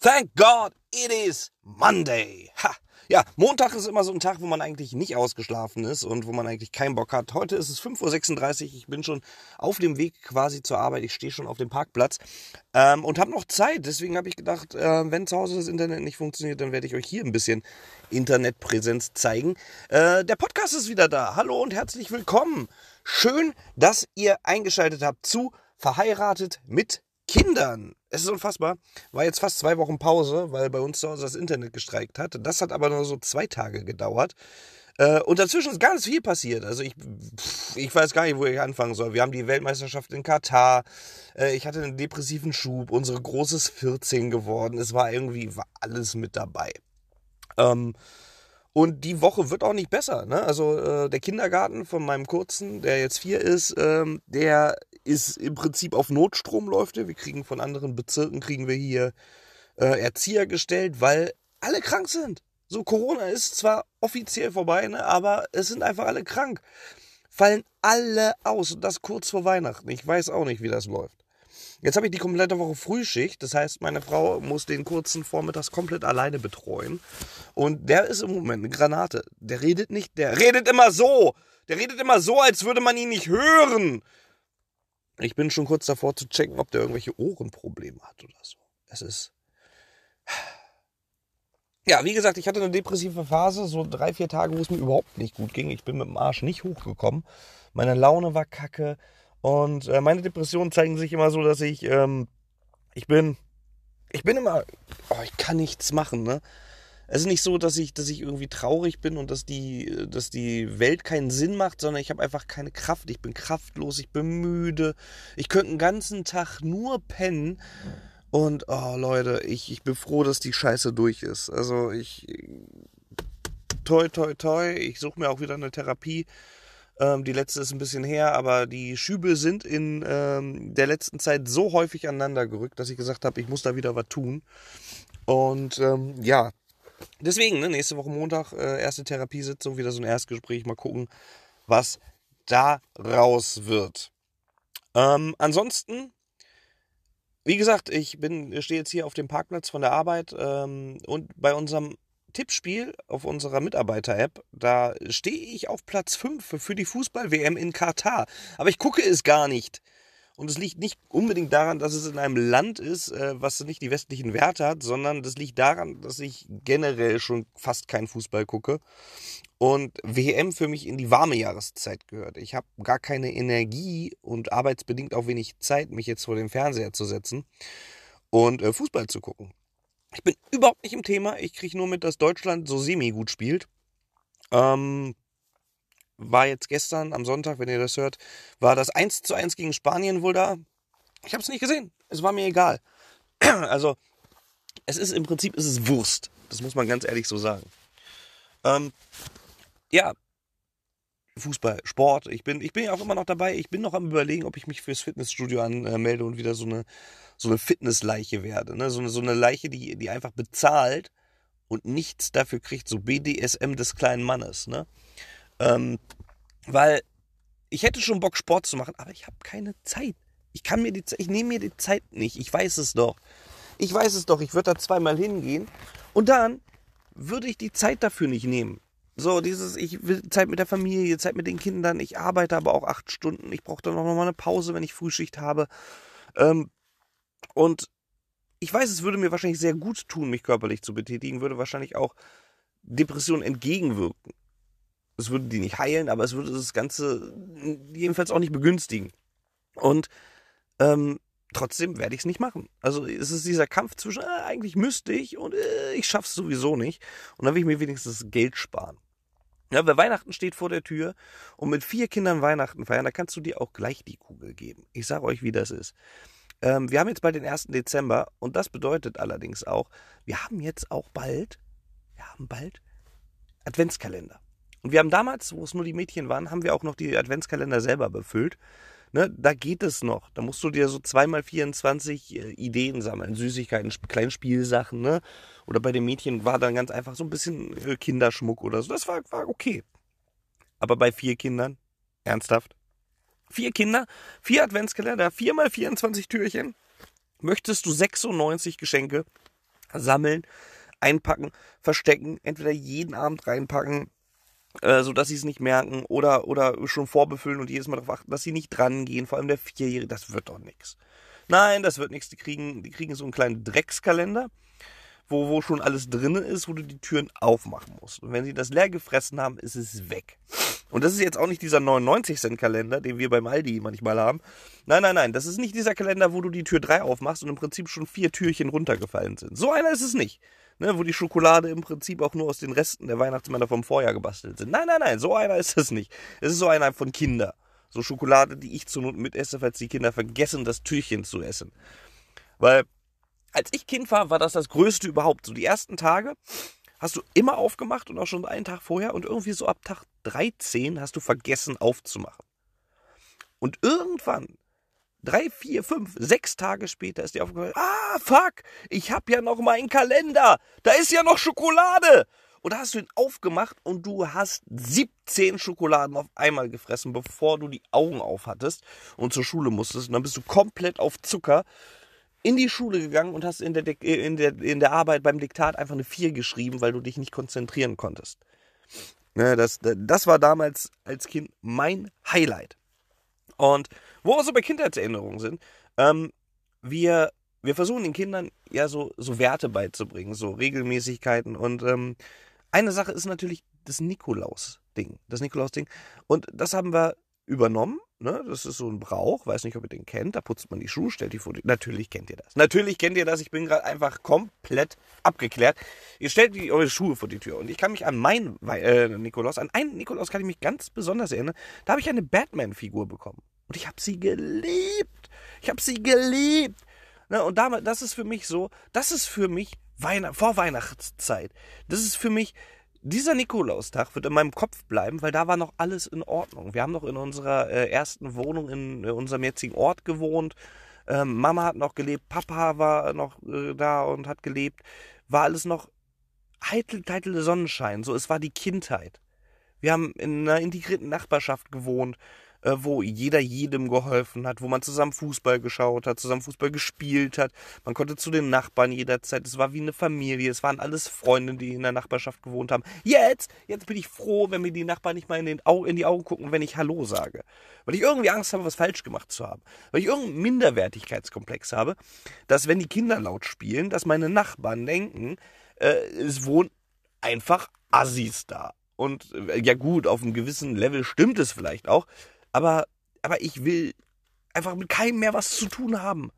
Thank God it is Monday. Ha. Ja, Montag ist immer so ein Tag, wo man eigentlich nicht ausgeschlafen ist und wo man eigentlich keinen Bock hat. Heute ist es 5.36 Uhr. Ich bin schon auf dem Weg quasi zur Arbeit. Ich stehe schon auf dem Parkplatz ähm, und habe noch Zeit. Deswegen habe ich gedacht, äh, wenn zu Hause das Internet nicht funktioniert, dann werde ich euch hier ein bisschen Internetpräsenz zeigen. Äh, der Podcast ist wieder da. Hallo und herzlich willkommen. Schön, dass ihr eingeschaltet habt zu Verheiratet mit Kindern. Es ist unfassbar. War jetzt fast zwei Wochen Pause, weil bei uns zu Hause das Internet gestreikt hat. Das hat aber nur so zwei Tage gedauert. Äh, und dazwischen ist ganz viel passiert. Also ich, ich weiß gar nicht, wo ich anfangen soll. Wir haben die Weltmeisterschaft in Katar. Äh, ich hatte einen depressiven Schub. Unsere großes 14 geworden. Es war irgendwie war alles mit dabei. Ähm, und die Woche wird auch nicht besser. Ne? Also äh, der Kindergarten von meinem Kurzen, der jetzt vier ist, ähm, der ist im Prinzip auf Notstrom läuft. Wir kriegen von anderen Bezirken kriegen wir hier äh, Erzieher gestellt, weil alle krank sind. So Corona ist zwar offiziell vorbei, ne, aber es sind einfach alle krank. Fallen alle aus und das kurz vor Weihnachten. Ich weiß auch nicht, wie das läuft. Jetzt habe ich die komplette Woche Frühschicht. Das heißt, meine Frau muss den kurzen Vormittags komplett alleine betreuen. Und der ist im Moment eine Granate. Der redet nicht, der redet immer so. Der redet immer so, als würde man ihn nicht hören. Ich bin schon kurz davor zu checken, ob der irgendwelche Ohrenprobleme hat oder so. Es ist. Ja, wie gesagt, ich hatte eine depressive Phase, so drei, vier Tage, wo es mir überhaupt nicht gut ging. Ich bin mit dem Arsch nicht hochgekommen. Meine Laune war kacke. Und äh, meine Depressionen zeigen sich immer so, dass ich, ähm, ich bin, ich bin immer, oh, ich kann nichts machen, ne? Es ist nicht so, dass ich, dass ich irgendwie traurig bin und dass die, dass die Welt keinen Sinn macht, sondern ich habe einfach keine Kraft. Ich bin kraftlos, ich bin müde. Ich könnte den ganzen Tag nur pennen. Und, oh Leute, ich, ich bin froh, dass die Scheiße durch ist. Also ich, toi, toi, toi, ich suche mir auch wieder eine Therapie. Ähm, die letzte ist ein bisschen her, aber die Schübe sind in ähm, der letzten Zeit so häufig aneinander gerückt, dass ich gesagt habe, ich muss da wieder was tun. Und ähm, ja, deswegen, ne, nächste Woche Montag, äh, erste Therapiesitzung, wieder so ein Erstgespräch, mal gucken, was da raus wird. Ähm, ansonsten, wie gesagt, ich bin, stehe jetzt hier auf dem Parkplatz von der Arbeit ähm, und bei unserem Tippspiel auf unserer Mitarbeiter-App, da stehe ich auf Platz 5 für die Fußball-WM in Katar. Aber ich gucke es gar nicht. Und es liegt nicht unbedingt daran, dass es in einem Land ist, äh, was nicht die westlichen Werte hat, sondern das liegt daran, dass ich generell schon fast keinen Fußball gucke. Und WM für mich in die warme Jahreszeit gehört. Ich habe gar keine Energie und arbeitsbedingt auch wenig Zeit, mich jetzt vor den Fernseher zu setzen und äh, Fußball zu gucken. Ich bin überhaupt nicht im Thema. Ich kriege nur mit, dass Deutschland so semi-gut spielt. Ähm, war jetzt gestern am Sonntag, wenn ihr das hört, war das 1 zu 1 gegen Spanien wohl da. Ich habe es nicht gesehen. Es war mir egal. Also, es ist im Prinzip ist es Wurst. Das muss man ganz ehrlich so sagen. Ähm, ja, Fußball, Sport. Ich bin, ich bin ja auch immer noch dabei. Ich bin noch am überlegen, ob ich mich fürs Fitnessstudio anmelde und wieder so eine, so eine Fitnessleiche werde. Ne? So, eine, so eine Leiche, die, die einfach bezahlt und nichts dafür kriegt. So BDSM des kleinen Mannes. Ne? Ähm, weil ich hätte schon Bock, Sport zu machen, aber ich habe keine Zeit. Ich kann mir die ich nehme mir die Zeit nicht. Ich weiß es doch. Ich weiß es doch. Ich würde da zweimal hingehen und dann würde ich die Zeit dafür nicht nehmen. So, dieses, ich will Zeit mit der Familie, Zeit mit den Kindern, ich arbeite aber auch acht Stunden, ich brauche dann auch nochmal eine Pause, wenn ich Frühschicht habe. Ähm, und ich weiß, es würde mir wahrscheinlich sehr gut tun, mich körperlich zu betätigen, würde wahrscheinlich auch Depressionen entgegenwirken. Es würde die nicht heilen, aber es würde das Ganze jedenfalls auch nicht begünstigen. Und ähm, trotzdem werde ich es nicht machen. Also es ist dieser Kampf zwischen, äh, eigentlich müsste ich und äh, ich es sowieso nicht. Und dann will ich mir wenigstens Geld sparen. Ja, weil Weihnachten steht vor der Tür und mit vier Kindern Weihnachten feiern, da kannst du dir auch gleich die Kugel geben. Ich sage euch, wie das ist. Ähm, wir haben jetzt bald den 1. Dezember und das bedeutet allerdings auch, wir haben jetzt auch bald, wir haben bald Adventskalender. Und wir haben damals, wo es nur die Mädchen waren, haben wir auch noch die Adventskalender selber befüllt. Ne, da geht es noch. Da musst du dir so zweimal 24 äh, Ideen sammeln, Süßigkeiten, kleine Spielsachen, ne? Oder bei den Mädchen war dann ganz einfach so ein bisschen äh, Kinderschmuck oder so. Das war, war okay. Aber bei vier Kindern, ernsthaft? Vier Kinder, vier Adventskalender, viermal 24 Türchen. Möchtest du 96 Geschenke? sammeln, einpacken, verstecken, entweder jeden Abend reinpacken, äh, so dass sie es nicht merken oder oder schon vorbefüllen und jedes Mal darauf achten, dass sie nicht dran gehen. Vor allem der Vierjährige, das wird doch nichts. Nein, das wird nichts. Die kriegen, die kriegen so einen kleinen Dreckskalender, wo, wo schon alles drin ist, wo du die Türen aufmachen musst. Und wenn sie das leer gefressen haben, ist es weg. Und das ist jetzt auch nicht dieser 99-Cent-Kalender, den wir beim Aldi manchmal haben. Nein, nein, nein. Das ist nicht dieser Kalender, wo du die Tür 3 aufmachst und im Prinzip schon vier Türchen runtergefallen sind. So einer ist es nicht ne, wo die Schokolade im Prinzip auch nur aus den Resten der Weihnachtsmänner vom Vorjahr gebastelt sind. Nein, nein, nein, so einer ist es nicht. Es ist so einer von Kinder. So Schokolade, die ich zur Not mitesse, falls die Kinder vergessen, das Türchen zu essen. Weil, als ich Kind war, war das das Größte überhaupt. So die ersten Tage hast du immer aufgemacht und auch schon einen Tag vorher und irgendwie so ab Tag 13 hast du vergessen aufzumachen. Und irgendwann Drei, vier, fünf, sechs Tage später ist dir aufgefallen, ah, fuck, ich hab ja noch meinen Kalender. Da ist ja noch Schokolade. Und da hast du ihn aufgemacht und du hast 17 Schokoladen auf einmal gefressen, bevor du die Augen auf hattest und zur Schule musstest. Und dann bist du komplett auf Zucker in die Schule gegangen und hast in der, in der, in der Arbeit beim Diktat einfach eine 4 geschrieben, weil du dich nicht konzentrieren konntest. Ne, das, das war damals als Kind mein Highlight. Und wo wir so bei Kindheitserinnerungen sind, ähm, wir, wir versuchen den Kindern ja so, so Werte beizubringen, so Regelmäßigkeiten. Und ähm, eine Sache ist natürlich das Nikolaus-Ding. Das Nikolaus-Ding. Und das haben wir übernommen. Ne? Das ist so ein Brauch, weiß nicht, ob ihr den kennt. Da putzt man die Schuhe, stellt die vor die. Natürlich kennt ihr das. Natürlich kennt ihr das. Ich bin gerade einfach komplett abgeklärt. Ihr stellt die, eure Schuhe vor die Tür. Und ich kann mich an meinen äh, Nikolaus, an einen Nikolaus kann ich mich ganz besonders erinnern. Da habe ich eine Batman-Figur bekommen. Und ich habe sie geliebt. Ich habe sie geliebt. Ne? Und damit, das ist für mich so, das ist für mich Weihn vor Weihnachtszeit. Das ist für mich, dieser Nikolaustag wird in meinem Kopf bleiben, weil da war noch alles in Ordnung. Wir haben noch in unserer äh, ersten Wohnung in äh, unserem jetzigen Ort gewohnt. Ähm, Mama hat noch gelebt, Papa war noch äh, da und hat gelebt. War alles noch heitel, heitel Sonnenschein. So, es war die Kindheit. Wir haben in einer integrierten Nachbarschaft gewohnt. Äh, wo jeder jedem geholfen hat, wo man zusammen Fußball geschaut hat, zusammen Fußball gespielt hat. Man konnte zu den Nachbarn jederzeit. Es war wie eine Familie. Es waren alles Freunde, die in der Nachbarschaft gewohnt haben. Jetzt, jetzt bin ich froh, wenn mir die Nachbarn nicht mal in, den Au in die Augen gucken, wenn ich Hallo sage. Weil ich irgendwie Angst habe, was falsch gemacht zu haben. Weil ich irgendeinen Minderwertigkeitskomplex habe, dass wenn die Kinder laut spielen, dass meine Nachbarn denken, äh, es wohnen einfach Assis da. Und äh, ja gut, auf einem gewissen Level stimmt es vielleicht auch, aber, aber ich will einfach mit keinem mehr was zu tun haben.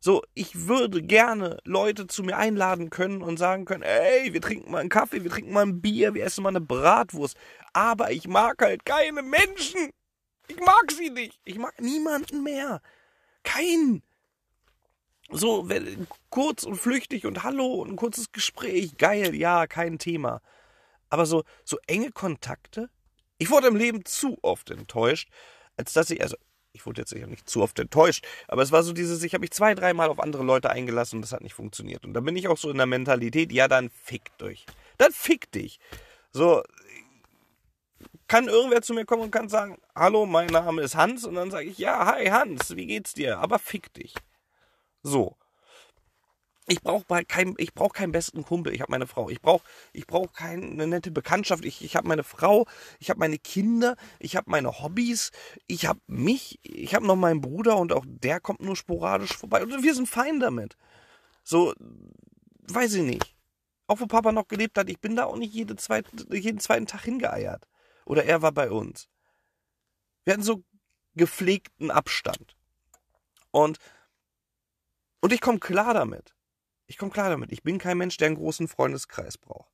So, ich würde gerne Leute zu mir einladen können und sagen können, ey, wir trinken mal einen Kaffee, wir trinken mal ein Bier, wir essen mal eine Bratwurst. Aber ich mag halt keine Menschen. Ich mag sie nicht. Ich mag niemanden mehr. Keinen. So, kurz und flüchtig und hallo und ein kurzes Gespräch. Geil, ja, kein Thema. Aber so, so enge Kontakte, ich wurde im Leben zu oft enttäuscht, als dass ich, also ich wurde jetzt sicher nicht zu oft enttäuscht, aber es war so dieses, ich habe mich zwei, dreimal auf andere Leute eingelassen und das hat nicht funktioniert. Und da bin ich auch so in der Mentalität, ja, dann fick dich. Dann fick dich. So, kann irgendwer zu mir kommen und kann sagen, hallo, mein Name ist Hans und dann sage ich, ja, hi Hans, wie geht's dir? Aber fick dich. So ich brauche halt kein, ich brauche keinen besten Kumpel. Ich habe meine Frau. Ich brauche, ich brauche keine nette Bekanntschaft. Ich, ich habe meine Frau. Ich habe meine Kinder. Ich habe meine Hobbys. Ich habe mich. Ich habe noch meinen Bruder und auch der kommt nur sporadisch vorbei. Und wir sind fein damit. So, weiß ich nicht. Auch wo Papa noch gelebt hat, ich bin da auch nicht jede zweite, jeden zweiten Tag hingeeiert. Oder er war bei uns. Wir hatten so gepflegten Abstand. Und, und ich komme klar damit. Ich komme klar damit. Ich bin kein Mensch, der einen großen Freundeskreis braucht.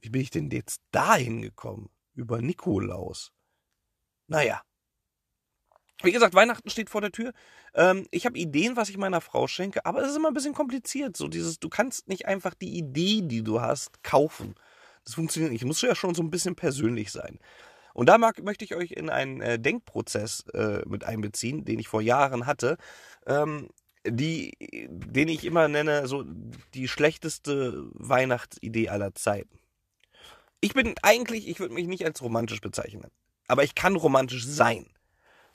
Wie bin ich denn jetzt dahin gekommen? Über Nikolaus. Naja. Wie gesagt, Weihnachten steht vor der Tür. Ähm, ich habe Ideen, was ich meiner Frau schenke, aber es ist immer ein bisschen kompliziert. So dieses, du kannst nicht einfach die Idee, die du hast, kaufen. Das funktioniert nicht. Muss ja schon so ein bisschen persönlich sein. Und da mag, möchte ich euch in einen äh, Denkprozess äh, mit einbeziehen, den ich vor Jahren hatte. Ähm, die, den ich immer nenne, so die schlechteste Weihnachtsidee aller Zeiten. Ich bin eigentlich, ich würde mich nicht als romantisch bezeichnen, aber ich kann romantisch sein.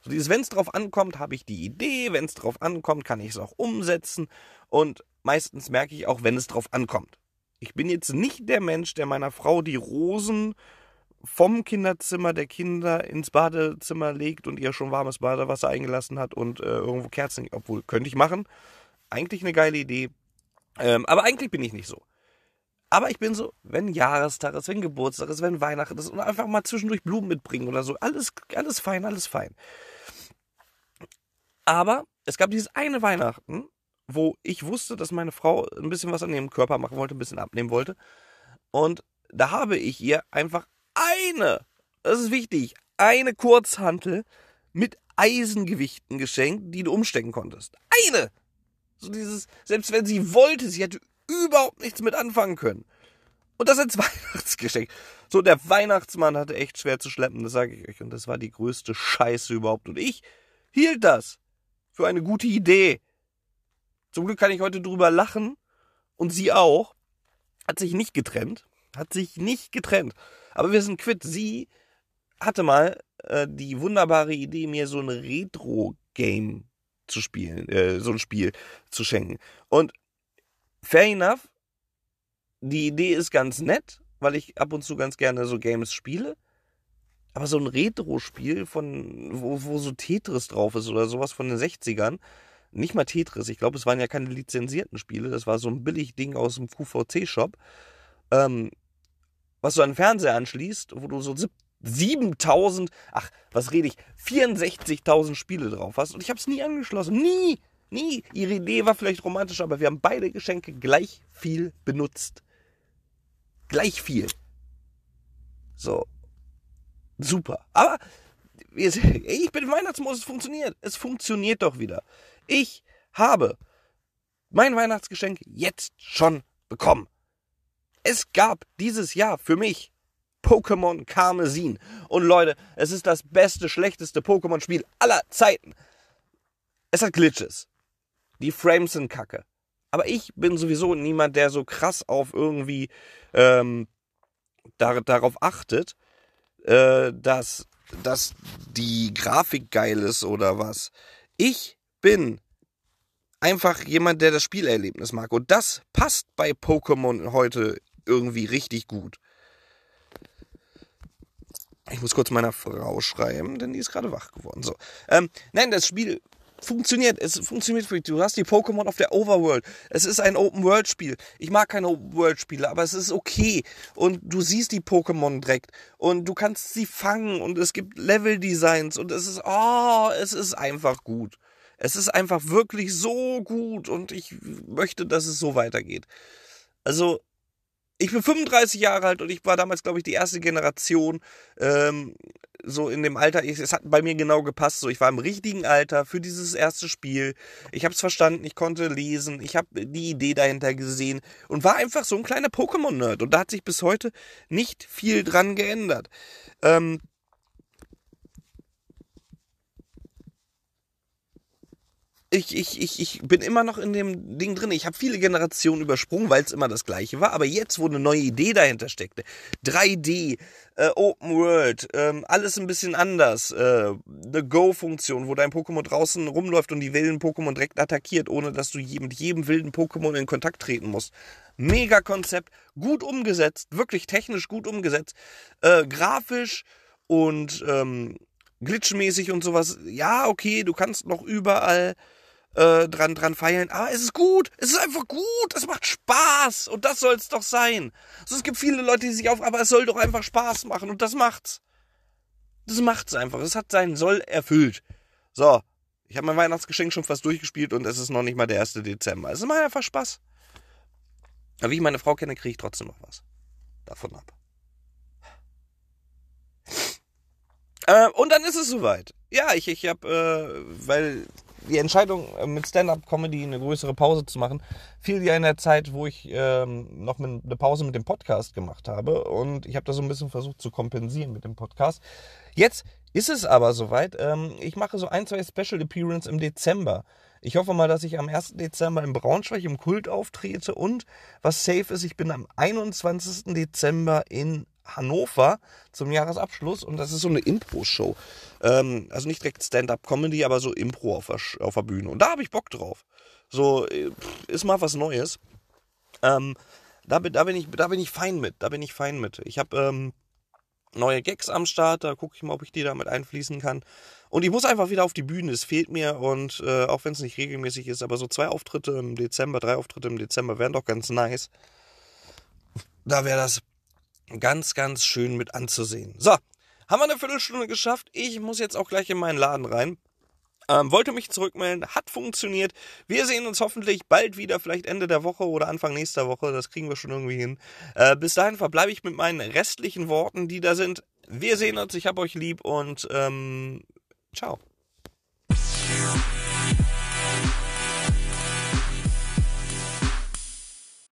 So dieses, wenn es drauf ankommt, habe ich die Idee, wenn es drauf ankommt, kann ich es auch umsetzen und meistens merke ich auch, wenn es drauf ankommt. Ich bin jetzt nicht der Mensch, der meiner Frau die Rosen vom Kinderzimmer der Kinder ins Badezimmer legt und ihr schon warmes Badewasser eingelassen hat und äh, irgendwo Kerzen, obwohl könnte ich machen. Eigentlich eine geile Idee. Ähm, aber eigentlich bin ich nicht so. Aber ich bin so, wenn Jahrestag ist, wenn Geburtstag ist, wenn Weihnachten ist und einfach mal zwischendurch Blumen mitbringen oder so. Alles, alles fein, alles fein. Aber es gab dieses eine Weihnachten, wo ich wusste, dass meine Frau ein bisschen was an ihrem Körper machen wollte, ein bisschen abnehmen wollte. Und da habe ich ihr einfach eine, das ist wichtig, eine Kurzhantel mit Eisengewichten geschenkt, die du umstecken konntest. Eine! So dieses, selbst wenn sie wollte, sie hätte überhaupt nichts mit anfangen können. Und das als Weihnachtsgeschenk. So, der Weihnachtsmann hatte echt schwer zu schleppen, das sage ich euch. Und das war die größte Scheiße überhaupt. Und ich hielt das für eine gute Idee. Zum Glück kann ich heute drüber lachen. Und sie auch. Hat sich nicht getrennt. Hat sich nicht getrennt. Aber wir sind quitt. Sie hatte mal äh, die wunderbare Idee, mir so ein Retro-Game zu spielen, äh, so ein Spiel zu schenken. Und fair enough, die Idee ist ganz nett, weil ich ab und zu ganz gerne so Games spiele. Aber so ein Retro-Spiel von, wo, wo so Tetris drauf ist oder sowas von den 60ern, nicht mal Tetris, ich glaube, es waren ja keine lizenzierten Spiele, das war so ein billig Ding aus dem QVC-Shop, ähm, was du an den Fernseher anschließt, wo du so 7000, ach, was rede ich, 64.000 Spiele drauf hast und ich habe es nie angeschlossen, nie, nie. Ihre Idee war vielleicht romantisch, aber wir haben beide Geschenke gleich viel benutzt. Gleich viel. So. Super. Aber ich bin im Weihnachtsmodus, es funktioniert. Es funktioniert doch wieder. Ich habe mein Weihnachtsgeschenk jetzt schon bekommen. Es gab dieses Jahr für mich Pokémon Karmesin. Und Leute, es ist das beste, schlechteste Pokémon-Spiel aller Zeiten. Es hat Glitches. Die Frames sind kacke. Aber ich bin sowieso niemand, der so krass auf irgendwie ähm, da, darauf achtet, äh, dass, dass die Grafik geil ist oder was. Ich bin einfach jemand, der das Spielerlebnis mag. Und das passt bei Pokémon heute irgendwie richtig gut. Ich muss kurz meiner Frau schreiben, denn die ist gerade wach geworden. So. Ähm, nein, das Spiel funktioniert. Es funktioniert für dich. Du hast die Pokémon auf der Overworld. Es ist ein Open-World-Spiel. Ich mag keine Open-World-Spiele, aber es ist okay. Und du siehst die Pokémon direkt. Und du kannst sie fangen. Und es gibt Level-Designs. Und es ist, oh, es ist einfach gut. Es ist einfach wirklich so gut. Und ich möchte, dass es so weitergeht. Also, ich bin 35 Jahre alt und ich war damals, glaube ich, die erste Generation, ähm, so in dem Alter, ich, es hat bei mir genau gepasst, so ich war im richtigen Alter für dieses erste Spiel. Ich habe es verstanden, ich konnte lesen, ich habe die Idee dahinter gesehen und war einfach so ein kleiner Pokémon-Nerd und da hat sich bis heute nicht viel dran geändert. Ähm, ich, ich, ich, ich bin immer noch in dem Ding drin. Ich habe viele Generationen übersprungen, weil es immer das gleiche war. Aber jetzt, wo eine neue Idee dahinter steckte, 3D, äh, Open World, ähm, alles ein bisschen anders. Äh, eine Go-Funktion, wo dein Pokémon draußen rumläuft und die wilden Pokémon direkt attackiert, ohne dass du mit jedem wilden Pokémon in Kontakt treten musst. Mega Konzept, gut umgesetzt, wirklich technisch gut umgesetzt, äh, grafisch und ähm, glitchmäßig und sowas. Ja, okay, du kannst noch überall äh, dran, dran feilen. Aber es ist gut. Es ist einfach gut. Es macht Spaß. Und das soll es doch sein. Also es gibt viele Leute, die sich auf, aber es soll doch einfach Spaß machen. Und das macht's. Das macht's einfach. Es hat seinen Soll erfüllt. So. Ich habe mein Weihnachtsgeschenk schon fast durchgespielt und es ist noch nicht mal der 1. Dezember. Es macht einfach Spaß. Aber wie ich meine Frau kenne, kriege ich trotzdem noch was. Davon ab. Äh, und dann ist es soweit. Ja, ich, ich habe, äh, weil die Entscheidung, äh, mit Stand-up-Comedy eine größere Pause zu machen, fiel ja in der Zeit, wo ich ähm, noch eine Pause mit dem Podcast gemacht habe. Und ich habe da so ein bisschen versucht zu kompensieren mit dem Podcast. Jetzt ist es aber soweit. Ähm, ich mache so ein, zwei Special Appearance im Dezember. Ich hoffe mal, dass ich am 1. Dezember in Braunschweig im Kult auftrete und was safe ist, ich bin am 21. Dezember in Hannover zum Jahresabschluss und das ist so eine Impro-Show. Ähm, also nicht direkt Stand-up-Comedy, aber so Impro auf der, auf der Bühne. Und da habe ich Bock drauf. So, äh, ist mal was Neues. Ähm, da, da, bin ich, da bin ich fein mit. Da bin ich fein mit. Ich habe ähm, neue Gags am Start. Da gucke ich mal, ob ich die damit einfließen kann. Und ich muss einfach wieder auf die Bühne. Es fehlt mir. Und äh, auch wenn es nicht regelmäßig ist, aber so zwei Auftritte im Dezember, drei Auftritte im Dezember wären doch ganz nice. Da wäre das ganz, ganz schön mit anzusehen. So, haben wir eine Viertelstunde geschafft. Ich muss jetzt auch gleich in meinen Laden rein. Ähm, wollte mich zurückmelden, hat funktioniert. Wir sehen uns hoffentlich bald wieder, vielleicht Ende der Woche oder Anfang nächster Woche. Das kriegen wir schon irgendwie hin. Äh, bis dahin verbleibe ich mit meinen restlichen Worten, die da sind. Wir sehen uns, ich hab euch lieb und ähm, ciao.